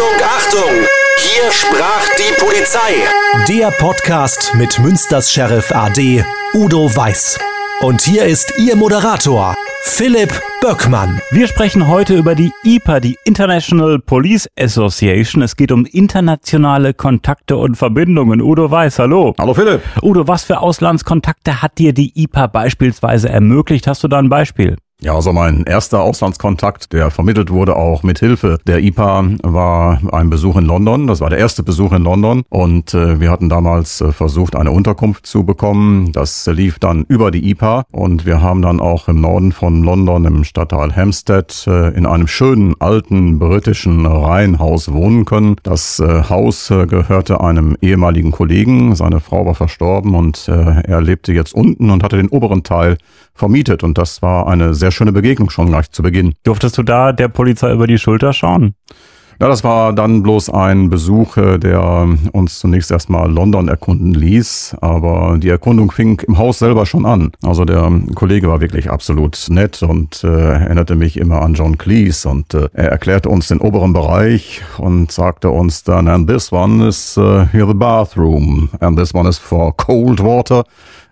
Achtung, Achtung! Hier sprach die Polizei. Der Podcast mit Münsters Sheriff AD Udo Weiß. Und hier ist Ihr Moderator, Philipp Böckmann. Wir sprechen heute über die IPA, die International Police Association. Es geht um internationale Kontakte und Verbindungen. Udo Weiß, hallo. Hallo Philipp. Udo, was für Auslandskontakte hat dir die IPA beispielsweise ermöglicht? Hast du da ein Beispiel? Ja, also mein erster Auslandskontakt, der vermittelt wurde auch mit Hilfe der IPA, war ein Besuch in London. Das war der erste Besuch in London und äh, wir hatten damals äh, versucht, eine Unterkunft zu bekommen. Das lief dann über die IPA und wir haben dann auch im Norden von London im Stadtteil Hampstead äh, in einem schönen alten britischen Reihenhaus wohnen können. Das äh, Haus äh, gehörte einem ehemaligen Kollegen. Seine Frau war verstorben und äh, er lebte jetzt unten und hatte den oberen Teil vermietet und das war eine sehr schöne Begegnung schon gleich zu Beginn. Durftest du da der Polizei über die Schulter schauen? Ja, das war dann bloß ein Besuch, äh, der uns zunächst erstmal London erkunden ließ, aber die Erkundung fing im Haus selber schon an. Also der Kollege war wirklich absolut nett und äh, erinnerte mich immer an John Cleese und äh, er erklärte uns den oberen Bereich und sagte uns dann, and this one is uh, here the bathroom and this one is for cold water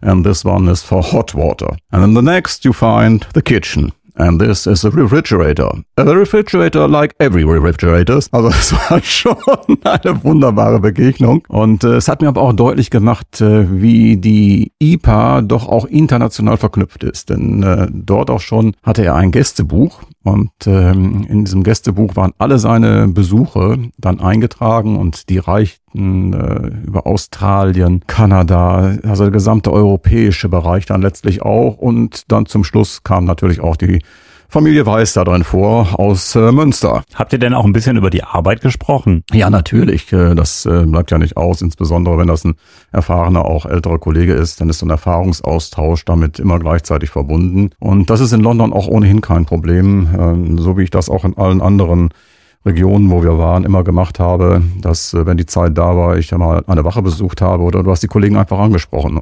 and this one is for hot water. And in the next you find the kitchen. And this is a refrigerator. A refrigerator like every refrigerator. Also es war schon eine wunderbare Begegnung. Und äh, es hat mir aber auch deutlich gemacht, äh, wie die IPA doch auch international verknüpft ist. Denn äh, dort auch schon hatte er ein Gästebuch. Und ähm, in diesem Gästebuch waren alle seine Besuche dann eingetragen und die reichten äh, über Australien, Kanada, also der gesamte europäische Bereich dann letztlich auch. Und dann zum Schluss kam natürlich auch die Familie Weiß da drin vor aus äh, Münster. Habt ihr denn auch ein bisschen über die Arbeit gesprochen? Ja, natürlich. Äh, das äh, bleibt ja nicht aus, insbesondere wenn das ein erfahrener, auch älterer Kollege ist, dann ist so ein Erfahrungsaustausch damit immer gleichzeitig verbunden. Und das ist in London auch ohnehin kein Problem, ähm, so wie ich das auch in allen anderen Regionen, wo wir waren, immer gemacht habe, dass, äh, wenn die Zeit da war, ich ja mal eine Wache besucht habe oder du hast die Kollegen einfach angesprochen.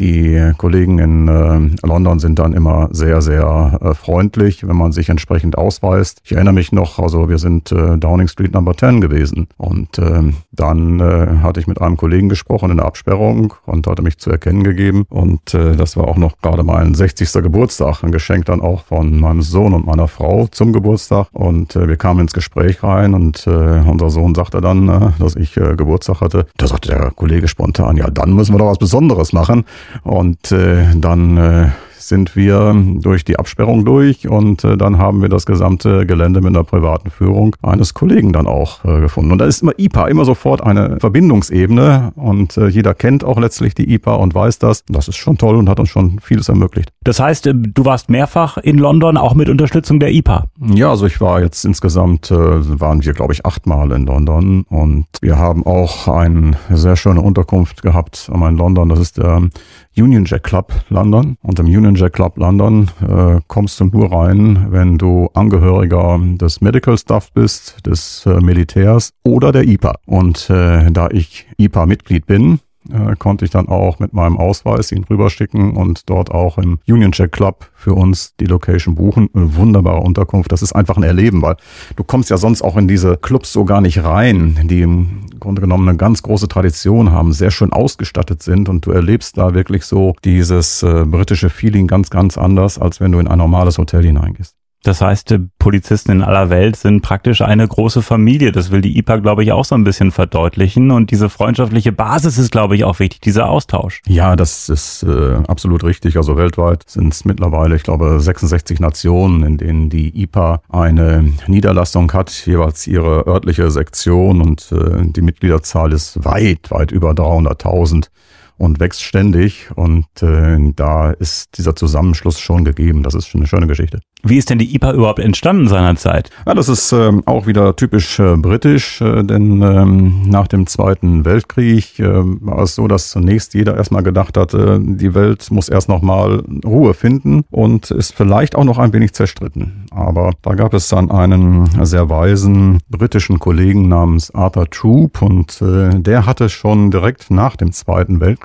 Die Kollegen in äh, London sind dann immer sehr, sehr äh, freundlich, wenn man sich entsprechend ausweist. Ich erinnere mich noch, also wir sind äh, Downing Street Number 10 gewesen und äh, dann äh, hatte ich mit einem Kollegen gesprochen in der Absperrung und hatte mich zu erkennen gegeben und äh, das war auch noch gerade mein 60. Geburtstag, ein Geschenk dann auch von meinem Sohn und meiner Frau zum Geburtstag und äh, wir kamen ins Gespräch rein und unser Sohn sagte dann, dass ich Geburtstag hatte. Da sagte der Kollege spontan, ja, dann müssen wir doch was Besonderes machen. Und äh, dann äh, sind wir durch die Absperrung durch und äh, dann haben wir das gesamte Gelände mit einer privaten Führung eines Kollegen dann auch äh, gefunden. Und da ist immer IPA, immer sofort eine Verbindungsebene und äh, jeder kennt auch letztlich die IPA und weiß das. Das ist schon toll und hat uns schon vieles ermöglicht. Das heißt, äh, du warst mehrfach in London, auch mit Unterstützung der IPA? Ja, also ich war jetzt insgesamt, äh, waren wir glaube ich achtmal in London und wir haben auch eine sehr schöne Unterkunft gehabt in London. Das ist der Union Jack Club London. Und im Union Jack Club London äh, kommst du nur rein, wenn du Angehöriger des Medical Staff bist, des äh, Militärs oder der IPA. Und äh, da ich IPA-Mitglied bin, äh, konnte ich dann auch mit meinem Ausweis ihn rüberschicken und dort auch im Union Jack Club für uns die Location buchen. Eine wunderbare Unterkunft. Das ist einfach ein Erleben, weil du kommst ja sonst auch in diese Clubs so gar nicht rein, die im Grunde genommen eine ganz große Tradition haben, sehr schön ausgestattet sind und du erlebst da wirklich so dieses äh, britische Feeling ganz, ganz anders, als wenn du in ein normales Hotel hineingehst. Das heißt, Polizisten in aller Welt sind praktisch eine große Familie. Das will die IPA, glaube ich, auch so ein bisschen verdeutlichen. Und diese freundschaftliche Basis ist, glaube ich, auch wichtig, dieser Austausch. Ja, das ist äh, absolut richtig. Also weltweit sind es mittlerweile, ich glaube, 66 Nationen, in denen die IPA eine Niederlassung hat, jeweils ihre örtliche Sektion. Und äh, die Mitgliederzahl ist weit, weit über 300.000 und wächst ständig. Und äh, da ist dieser Zusammenschluss schon gegeben. Das ist schon eine schöne Geschichte. Wie ist denn die IPA überhaupt entstanden seinerzeit? Ja, das ist ähm, auch wieder typisch äh, britisch, äh, denn ähm, nach dem Zweiten Weltkrieg äh, war es so, dass zunächst jeder erstmal gedacht hatte, die Welt muss erst nochmal Ruhe finden und ist vielleicht auch noch ein wenig zerstritten. Aber da gab es dann einen sehr weisen britischen Kollegen namens Arthur Troop und äh, der hatte schon direkt nach dem Zweiten Weltkrieg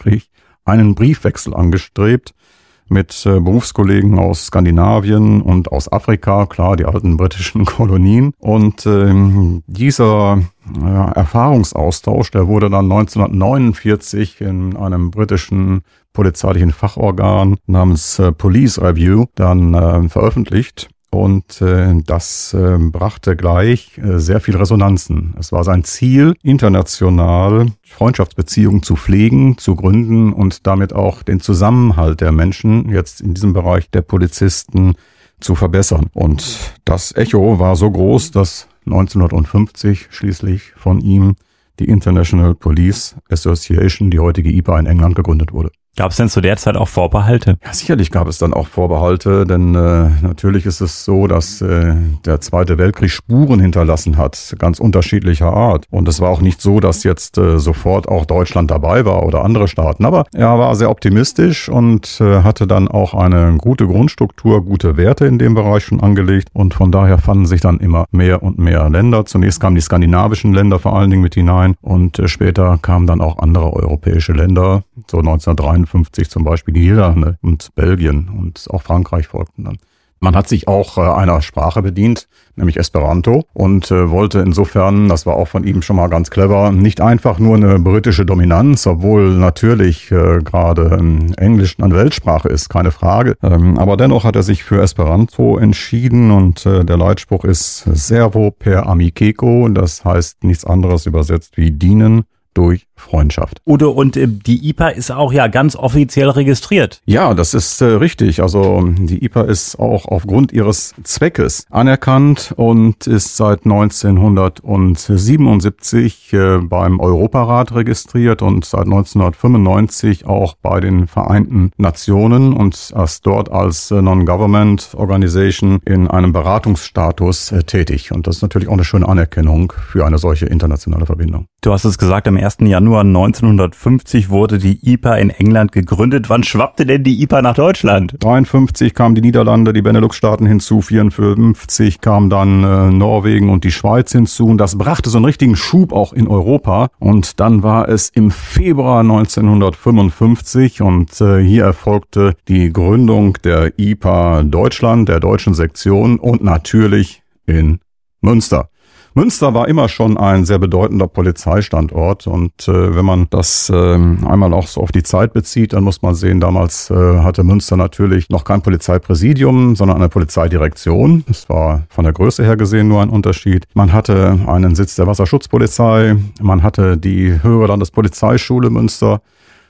einen Briefwechsel angestrebt mit äh, Berufskollegen aus Skandinavien und aus Afrika, klar, die alten britischen Kolonien. Und ähm, dieser äh, Erfahrungsaustausch, der wurde dann 1949 in einem britischen polizeilichen Fachorgan namens äh, Police Review dann äh, veröffentlicht. Und äh, das äh, brachte gleich äh, sehr viel Resonanzen. Es war sein Ziel, international Freundschaftsbeziehungen zu pflegen, zu gründen und damit auch den Zusammenhalt der Menschen, jetzt in diesem Bereich der Polizisten, zu verbessern. Und das Echo war so groß, dass 1950 schließlich von ihm die International Police Association, die heutige IPA in England, gegründet wurde. Gab es denn zu der Zeit auch Vorbehalte? Ja, sicherlich gab es dann auch Vorbehalte, denn äh, natürlich ist es so, dass äh, der Zweite Weltkrieg Spuren hinterlassen hat, ganz unterschiedlicher Art. Und es war auch nicht so, dass jetzt äh, sofort auch Deutschland dabei war oder andere Staaten. Aber er war sehr optimistisch und äh, hatte dann auch eine gute Grundstruktur, gute Werte in dem Bereich schon angelegt. Und von daher fanden sich dann immer mehr und mehr Länder. Zunächst kamen die skandinavischen Länder vor allen Dingen mit hinein und äh, später kamen dann auch andere europäische Länder, so 1953 1951 zum Beispiel die Niederlande und Belgien und auch Frankreich folgten dann. Man hat sich auch äh, einer Sprache bedient, nämlich Esperanto, und äh, wollte insofern, das war auch von ihm schon mal ganz clever, nicht einfach nur eine britische Dominanz, obwohl natürlich äh, gerade ähm, Englisch eine Weltsprache ist, keine Frage. Ähm, aber dennoch hat er sich für Esperanto entschieden und der Leitspruch ist Servo per amiceko, das heißt nichts anderes übersetzt wie dienen durch Freundschaft. Udo, und äh, die IPA ist auch ja ganz offiziell registriert. Ja, das ist äh, richtig. Also die IPA ist auch aufgrund ihres Zweckes anerkannt und ist seit 1977 äh, beim Europarat registriert und seit 1995 auch bei den Vereinten Nationen und erst dort als äh, Non-Government Organization in einem Beratungsstatus äh, tätig. Und das ist natürlich auch eine schöne Anerkennung für eine solche internationale Verbindung. Du hast es gesagt, am 1. Januar 1950 wurde die IPA in England gegründet. Wann schwappte denn die IPA nach Deutschland? 53 kamen die Niederlande, die Benelux-Staaten hinzu, 54 kamen dann äh, Norwegen und die Schweiz hinzu. Und das brachte so einen richtigen Schub auch in Europa. Und dann war es im Februar 1955 und äh, hier erfolgte die Gründung der IPA Deutschland, der deutschen Sektion und natürlich in Münster. Münster war immer schon ein sehr bedeutender Polizeistandort und äh, wenn man das äh, einmal auch so auf die Zeit bezieht, dann muss man sehen, damals äh, hatte Münster natürlich noch kein Polizeipräsidium, sondern eine Polizeidirektion. Das war von der Größe her gesehen nur ein Unterschied. Man hatte einen Sitz der Wasserschutzpolizei, man hatte die höhere Landespolizeischule Münster,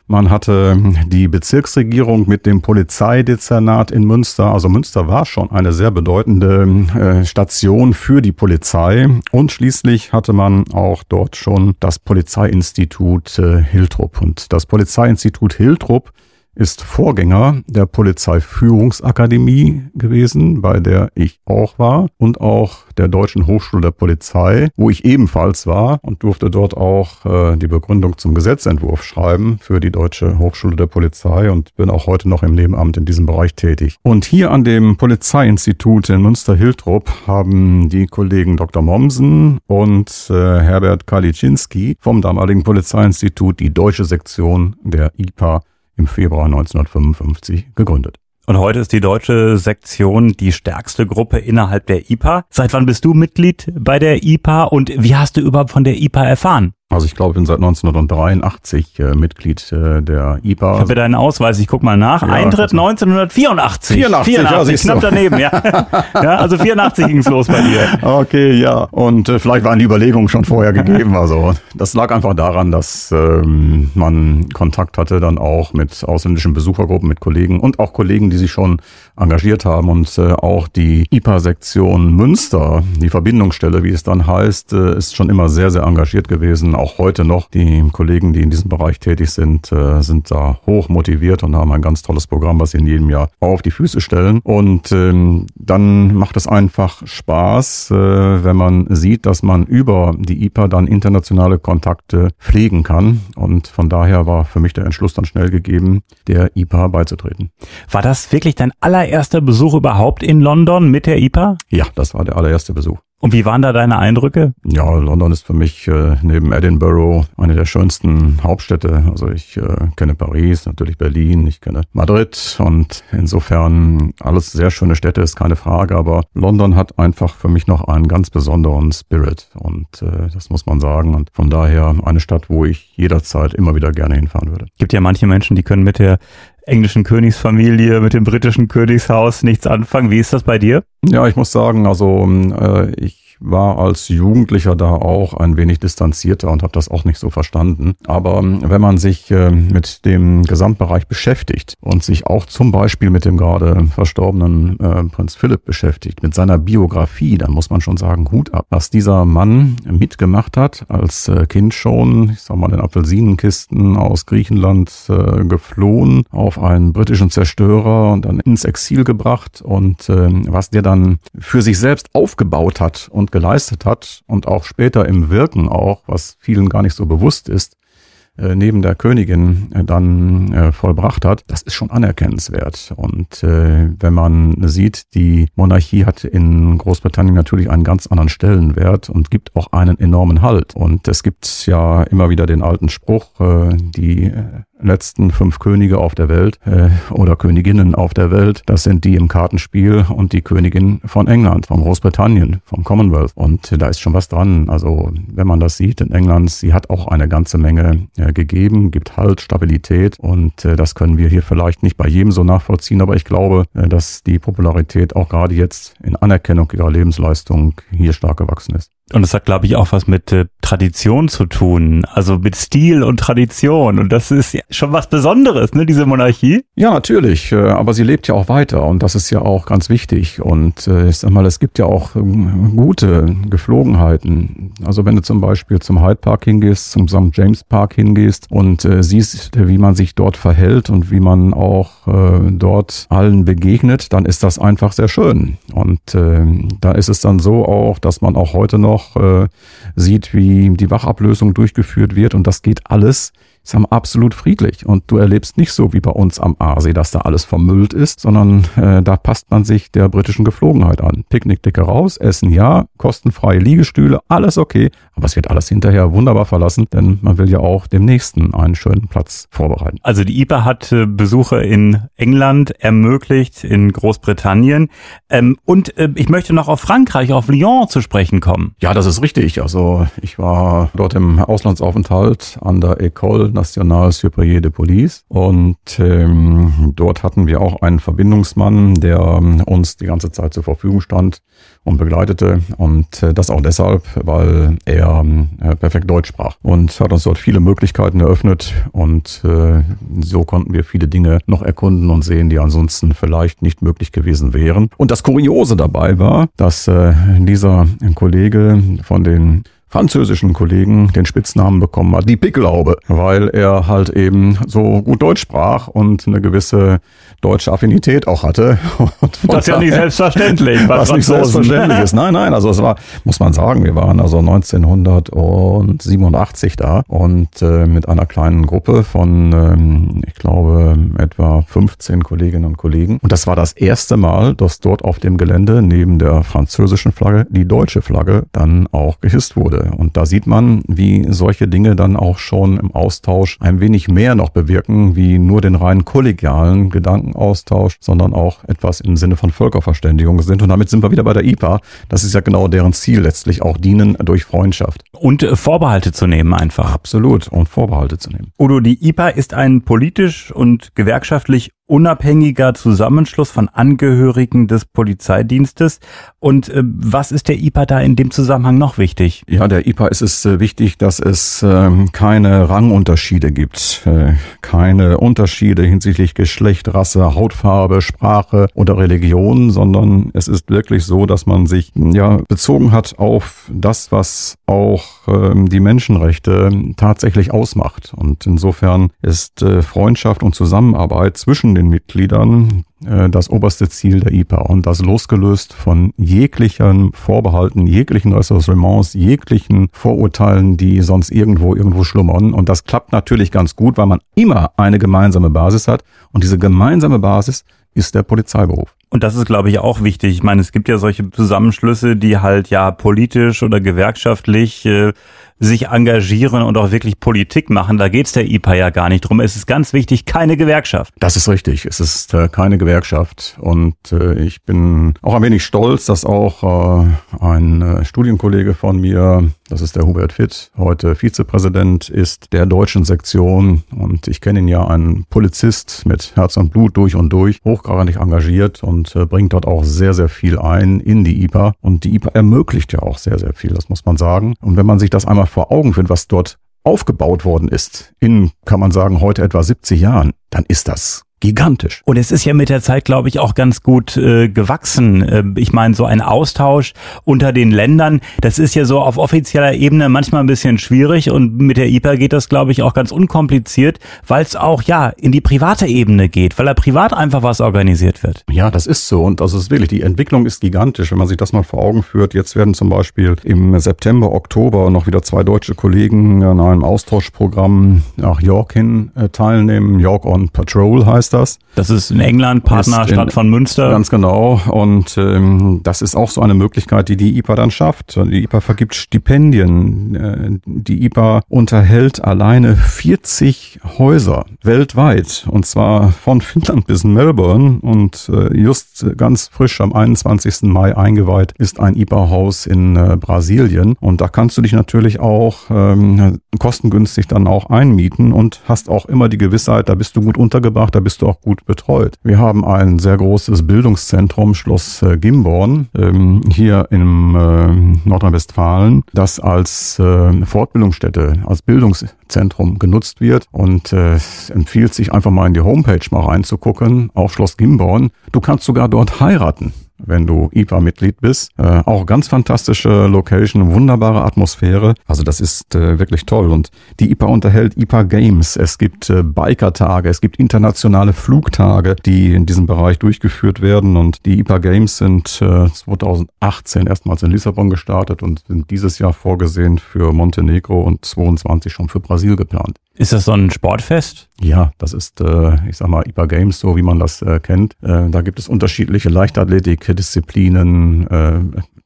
man hatte die Bezirksregierung mit dem Polizeidezernat in Münster. Also Münster war schon eine sehr bedeutende äh, Station für die Polizei. Und schließlich hatte man auch dort schon das Polizeiinstitut äh, Hiltrup. Und das Polizeiinstitut Hiltrup ist Vorgänger der Polizeiführungsakademie gewesen, bei der ich auch war und auch der Deutschen Hochschule der Polizei, wo ich ebenfalls war und durfte dort auch äh, die Begründung zum Gesetzentwurf schreiben für die Deutsche Hochschule der Polizei und bin auch heute noch im Nebenamt in diesem Bereich tätig. Und hier an dem Polizeiinstitut in Münster-Hiltrup haben die Kollegen Dr. Mommsen und äh, Herbert Kaliczynski vom damaligen Polizeiinstitut die deutsche Sektion der IPA im Februar 1955 gegründet. Und heute ist die deutsche Sektion die stärkste Gruppe innerhalb der IPA. Seit wann bist du Mitglied bei der IPA und wie hast du überhaupt von der IPA erfahren? Also ich glaube, ich bin seit 1983 äh, Mitglied äh, der IPA. Ich habe deinen Ausweis, ich guck mal nach. Ja, Eintritt 1984. 84, 84 ja, knapp daneben, ja. ja. Also 84 ging's los bei dir. Okay, ja. Und äh, vielleicht waren die Überlegungen schon vorher gegeben. Also das lag einfach daran, dass ähm, man Kontakt hatte dann auch mit ausländischen Besuchergruppen, mit Kollegen und auch Kollegen, die sich schon engagiert haben. Und äh, auch die IPA-Sektion Münster, die Verbindungsstelle, wie es dann heißt, äh, ist schon immer sehr, sehr engagiert gewesen auch heute noch. Die Kollegen, die in diesem Bereich tätig sind, äh, sind da hoch motiviert und haben ein ganz tolles Programm, was sie in jedem Jahr auf die Füße stellen. Und ähm, dann macht es einfach Spaß, äh, wenn man sieht, dass man über die IPA dann internationale Kontakte pflegen kann. Und von daher war für mich der Entschluss dann schnell gegeben, der IPA beizutreten. War das wirklich dein allererster Besuch überhaupt in London mit der IPA? Ja, das war der allererste Besuch. Und wie waren da deine Eindrücke? Ja, London ist für mich äh, neben Edinburgh eine der schönsten Hauptstädte. Also ich äh, kenne Paris, natürlich Berlin, ich kenne Madrid und insofern alles sehr schöne Städte, ist keine Frage. Aber London hat einfach für mich noch einen ganz besonderen Spirit und äh, das muss man sagen. Und von daher eine Stadt, wo ich jederzeit immer wieder gerne hinfahren würde. Gibt ja manche Menschen, die können mit der englischen Königsfamilie, mit dem britischen Königshaus nichts anfangen. Wie ist das bei dir? Ja, ich muss sagen, also äh, ich war als Jugendlicher da auch ein wenig distanzierter und habe das auch nicht so verstanden. Aber ähm, wenn man sich äh, mit dem Gesamtbereich beschäftigt und sich auch zum Beispiel mit dem gerade verstorbenen äh, Prinz Philipp beschäftigt, mit seiner Biografie, dann muss man schon sagen, Hut ab. Was dieser Mann mitgemacht hat, als äh, Kind schon, ich sag mal, in Apfelsinenkisten aus Griechenland äh, geflohen, auf einen britischen Zerstörer und dann ins Exil gebracht und äh, was der dann für sich selbst aufgebaut hat und geleistet hat und auch später im Wirken auch, was vielen gar nicht so bewusst ist, äh, neben der Königin äh, dann äh, vollbracht hat, das ist schon anerkennenswert. Und wenn man sieht, die Monarchie hat in Großbritannien natürlich einen ganz anderen Stellenwert und gibt auch einen enormen Halt. Und es gibt ja immer wieder den alten Spruch, die letzten fünf Könige auf der Welt äh, oder Königinnen auf der Welt, das sind die im Kartenspiel und die Königin von England, von Großbritannien, vom Commonwealth. Und da ist schon was dran. Also wenn man das sieht in England, sie hat auch eine ganze Menge äh, gegeben, gibt Halt, Stabilität und äh, das können wir hier vielleicht nicht bei jedem so nachvollziehen, aber ich glaube, äh, dass die Popularität auch gerade jetzt in Anerkennung ihrer Lebensleistung hier stark gewachsen ist. Und das hat, glaube ich, auch was mit äh, Tradition zu tun, also mit Stil und Tradition. Und das ist ja schon was Besonderes, ne, diese Monarchie. Ja, natürlich, äh, aber sie lebt ja auch weiter und das ist ja auch ganz wichtig. Und äh, ich sag mal, es gibt ja auch ähm, gute Geflogenheiten. Also wenn du zum Beispiel zum Hyde Park hingehst, zum St. James Park hingehst und äh, siehst, wie man sich dort verhält und wie man auch äh, dort allen begegnet, dann ist das einfach sehr schön. Und äh, da ist es dann so auch, dass man auch heute noch noch äh, sieht, wie die Wachablösung durchgeführt wird. Und das geht alles ich sag mal, absolut friedlich. Und du erlebst nicht so wie bei uns am Aasee, dass da alles vermüllt ist, sondern äh, da passt man sich der britischen Geflogenheit an. Picknickdecke raus, Essen ja, kostenfreie Liegestühle, alles okay. Aber es wird alles hinterher wunderbar verlassen, denn man will ja auch dem Nächsten einen schönen Platz vorbereiten. Also die IPA hat äh, Besuche in England ermöglicht, in Großbritannien. Ähm, und äh, ich möchte noch auf Frankreich, auf Lyon zu sprechen kommen. Ja, das ist richtig. Also ich war dort im Auslandsaufenthalt an der École Nationale Superieur de Police. Und ähm, dort hatten wir auch einen Verbindungsmann, der ähm, uns die ganze Zeit zur Verfügung stand und begleitete. Und äh, das auch deshalb, weil er äh, perfekt Deutsch sprach und hat uns dort viele Möglichkeiten eröffnet. Und äh, so konnten wir viele Dinge noch erkunden und sehen, die ansonsten vielleicht nicht möglich gewesen wären. Und das Kuriose dabei war, dass äh, dieser Kollege von den französischen Kollegen den Spitznamen bekommen hat, die Picklaube, weil er halt eben so gut Deutsch sprach und eine gewisse deutsche Affinität auch hatte. das ist ja nicht selbstverständlich. Was nicht selbstverständlich ist. Nein, nein, also es war, muss man sagen, wir waren also 1987 da und äh, mit einer kleinen Gruppe von, ähm, ich glaube, etwa 15 Kolleginnen und Kollegen. Und das war das erste Mal, dass dort auf dem Gelände neben der französischen Flagge die deutsche Flagge dann auch gehisst wurde. Und da sieht man, wie solche Dinge dann auch schon im Austausch ein wenig mehr noch bewirken, wie nur den rein kollegialen Gedankenaustausch, sondern auch etwas im Sinne von Völkerverständigung sind. Und damit sind wir wieder bei der IPA. Das ist ja genau deren Ziel letztlich auch dienen durch Freundschaft. Und äh, Vorbehalte zu nehmen einfach. Absolut. Und Vorbehalte zu nehmen. Udo, die IPA ist ein politisch und gewerkschaftlich unabhängiger Zusammenschluss von Angehörigen des Polizeidienstes. Und äh, was ist der IPA da in dem Zusammenhang noch wichtig? Ja, der IPA ist es äh, wichtig, dass es äh, keine Rangunterschiede gibt, äh, keine Unterschiede hinsichtlich Geschlecht, Rasse, Hautfarbe, Sprache oder Religion, sondern es ist wirklich so, dass man sich ja bezogen hat auf das, was auch ähm, die Menschenrechte tatsächlich ausmacht. Und insofern ist äh, Freundschaft und Zusammenarbeit zwischen den Mitgliedern äh, das oberste Ziel der IPA und das losgelöst von jeglichen Vorbehalten, jeglichen Ressourcements, jeglichen Vorurteilen, die sonst irgendwo irgendwo schlummern. Und das klappt natürlich ganz gut, weil man immer eine gemeinsame Basis hat und diese gemeinsame Basis ist der Polizeiberuf. Und das ist, glaube ich, auch wichtig. Ich meine, es gibt ja solche Zusammenschlüsse, die halt ja politisch oder gewerkschaftlich äh, sich engagieren und auch wirklich Politik machen. Da geht's der IPA ja gar nicht drum. Es ist ganz wichtig, keine Gewerkschaft. Das ist richtig. Es ist äh, keine Gewerkschaft. Und äh, ich bin auch ein wenig stolz, dass auch äh, ein äh, Studienkollege von mir, das ist der Hubert Fitt, heute Vizepräsident ist der deutschen Sektion. Und ich kenne ihn ja, ein Polizist mit Herz und Blut durch und durch, hochgradig engagiert und äh, bringt dort auch sehr, sehr viel ein in die IPA. Und die IPA ermöglicht ja auch sehr, sehr viel, das muss man sagen. Und wenn man sich das einmal vor Augen führt, was dort aufgebaut worden ist, in, kann man sagen, heute etwa 70 Jahren, dann ist das gigantisch. Und es ist ja mit der Zeit, glaube ich, auch ganz gut äh, gewachsen. Äh, ich meine, so ein Austausch unter den Ländern, das ist ja so auf offizieller Ebene manchmal ein bisschen schwierig und mit der IPA geht das, glaube ich, auch ganz unkompliziert, weil es auch ja in die private Ebene geht, weil da privat einfach was organisiert wird. Ja, das ist so und das ist wirklich, die Entwicklung ist gigantisch, wenn man sich das mal vor Augen führt. Jetzt werden zum Beispiel im September, Oktober noch wieder zwei deutsche Kollegen an einem Austauschprogramm nach York hin äh, teilnehmen. York on Patrol heißt das. Das ist in England, Partnerstadt in, von Münster. Ganz genau. Und ähm, das ist auch so eine Möglichkeit, die die IPA dann schafft. Die IPA vergibt Stipendien. Äh, die IPA unterhält alleine 40 Häuser weltweit. Und zwar von Finnland bis Melbourne. Und äh, just ganz frisch am 21. Mai eingeweiht ist ein IPA-Haus in äh, Brasilien. Und da kannst du dich natürlich auch ähm, kostengünstig dann auch einmieten und hast auch immer die Gewissheit, da bist du gut untergebracht, da bist du auch gut betreut. Wir haben ein sehr großes Bildungszentrum, Schloss äh, Gimborn, ähm, hier im äh, Nordrhein-Westfalen, das als äh, Fortbildungsstätte, als Bildungszentrum genutzt wird und äh, empfiehlt sich einfach mal in die Homepage mal reinzugucken, auf Schloss Gimborn. Du kannst sogar dort heiraten wenn du IPA-Mitglied bist. Äh, auch ganz fantastische Location, wunderbare Atmosphäre. Also das ist äh, wirklich toll. Und die IPA unterhält IPA Games. Es gibt äh, Biker-Tage, es gibt internationale Flugtage, die in diesem Bereich durchgeführt werden. Und die IPA Games sind äh, 2018 erstmals in Lissabon gestartet und sind dieses Jahr vorgesehen für Montenegro und 22 schon für Brasil geplant. Ist das so ein Sportfest? Ja, das ist, äh, ich sag mal, IPA Games, so wie man das äh, kennt. Äh, da gibt es unterschiedliche Leichtathletik-Disziplinen, äh,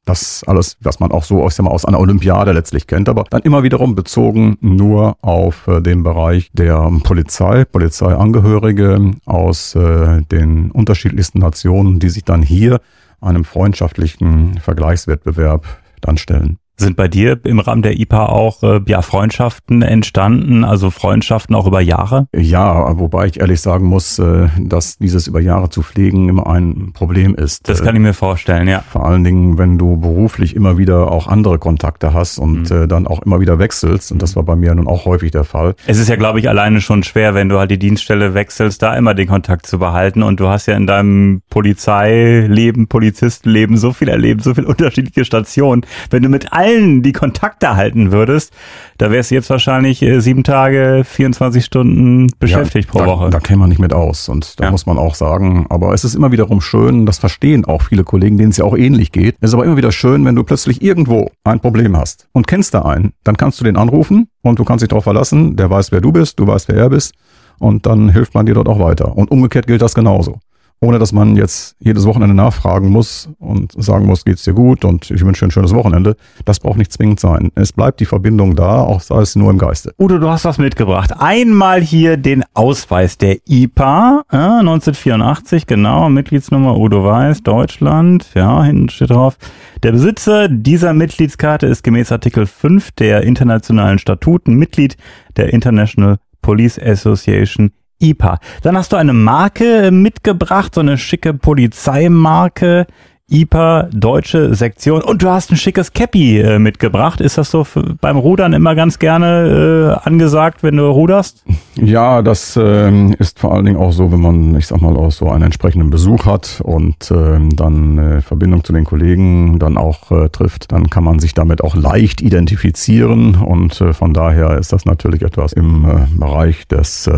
das alles, was man auch so ich sag mal, aus einer Olympiade letztlich kennt, aber dann immer wiederum bezogen nur auf äh, den Bereich der Polizei, Polizeiangehörige aus äh, den unterschiedlichsten Nationen, die sich dann hier einem freundschaftlichen Vergleichswettbewerb dann stellen. Sind bei dir im Rahmen der IPA auch äh, ja, Freundschaften entstanden, also Freundschaften auch über Jahre? Ja, wobei ich ehrlich sagen muss, äh, dass dieses über Jahre zu pflegen immer ein Problem ist. Das kann ich mir vorstellen, ja. Vor allen Dingen, wenn du beruflich immer wieder auch andere Kontakte hast und mhm. äh, dann auch immer wieder wechselst. Und das war bei mir nun auch häufig der Fall. Es ist ja, glaube ich, alleine schon schwer, wenn du halt die Dienststelle wechselst, da immer den Kontakt zu behalten. Und du hast ja in deinem Polizeileben, Polizistenleben so viel erlebt, so viele unterschiedliche Stationen. Wenn du mit allen die Kontakte halten würdest, da wärst du jetzt wahrscheinlich äh, sieben Tage, 24 Stunden beschäftigt ja, pro da, Woche. Da käme man nicht mit aus. Und da ja. muss man auch sagen, aber es ist immer wiederum schön, das verstehen auch viele Kollegen, denen es ja auch ähnlich geht. Es ist aber immer wieder schön, wenn du plötzlich irgendwo ein Problem hast und kennst da einen, dann kannst du den anrufen und du kannst dich darauf verlassen, der weiß, wer du bist, du weißt, wer er bist und dann hilft man dir dort auch weiter. Und umgekehrt gilt das genauso ohne dass man jetzt jedes Wochenende nachfragen muss und sagen muss, geht's dir gut und ich wünsche dir ein schönes Wochenende. Das braucht nicht zwingend sein. Es bleibt die Verbindung da, auch sei es nur im Geiste. Udo, du hast was mitgebracht. Einmal hier den Ausweis der IPA, äh, 1984, genau, Mitgliedsnummer Udo Weiß, Deutschland, ja, hinten steht drauf. Der Besitzer dieser Mitgliedskarte ist gemäß Artikel 5 der internationalen Statuten Mitglied der International Police Association IPA. Dann hast du eine Marke äh, mitgebracht, so eine schicke Polizeimarke. IPA deutsche Sektion und du hast ein schickes Cappy äh, mitgebracht. Ist das so beim Rudern immer ganz gerne äh, angesagt, wenn du ruderst? Ja, das äh, ist vor allen Dingen auch so, wenn man, ich sag mal, auch so einen entsprechenden Besuch hat und äh, dann äh, Verbindung zu den Kollegen dann auch äh, trifft, dann kann man sich damit auch leicht identifizieren und von daher ist das natürlich etwas im Bereich des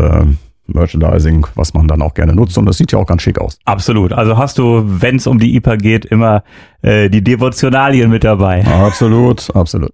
Merchandising, was man dann auch gerne nutzt. Und das sieht ja auch ganz schick aus. Absolut. Also hast du, wenn es um die IPA geht, immer äh, die Devotionalien mit dabei. Absolut, absolut.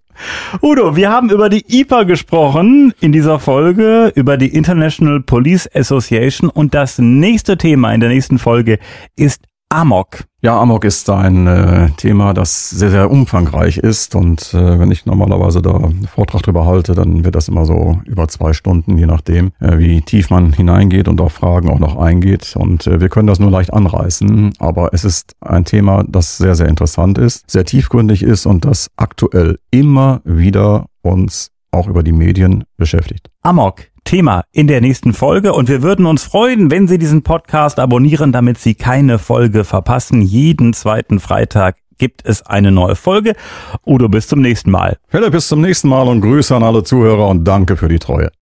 Udo, wir haben über die IPA gesprochen in dieser Folge, über die International Police Association. Und das nächste Thema in der nächsten Folge ist Amok. Ja, Amok ist ein äh, Thema, das sehr, sehr umfangreich ist. Und äh, wenn ich normalerweise da einen Vortrag drüber halte, dann wird das immer so über zwei Stunden, je nachdem, äh, wie tief man hineingeht und auf Fragen auch noch eingeht. Und äh, wir können das nur leicht anreißen. Aber es ist ein Thema, das sehr, sehr interessant ist, sehr tiefgründig ist und das aktuell immer wieder uns auch über die Medien beschäftigt. Amok. Thema in der nächsten Folge und wir würden uns freuen, wenn Sie diesen Podcast abonnieren, damit Sie keine Folge verpassen. Jeden zweiten Freitag gibt es eine neue Folge. Udo, bis zum nächsten Mal. Philipp, bis zum nächsten Mal und Grüße an alle Zuhörer und danke für die Treue.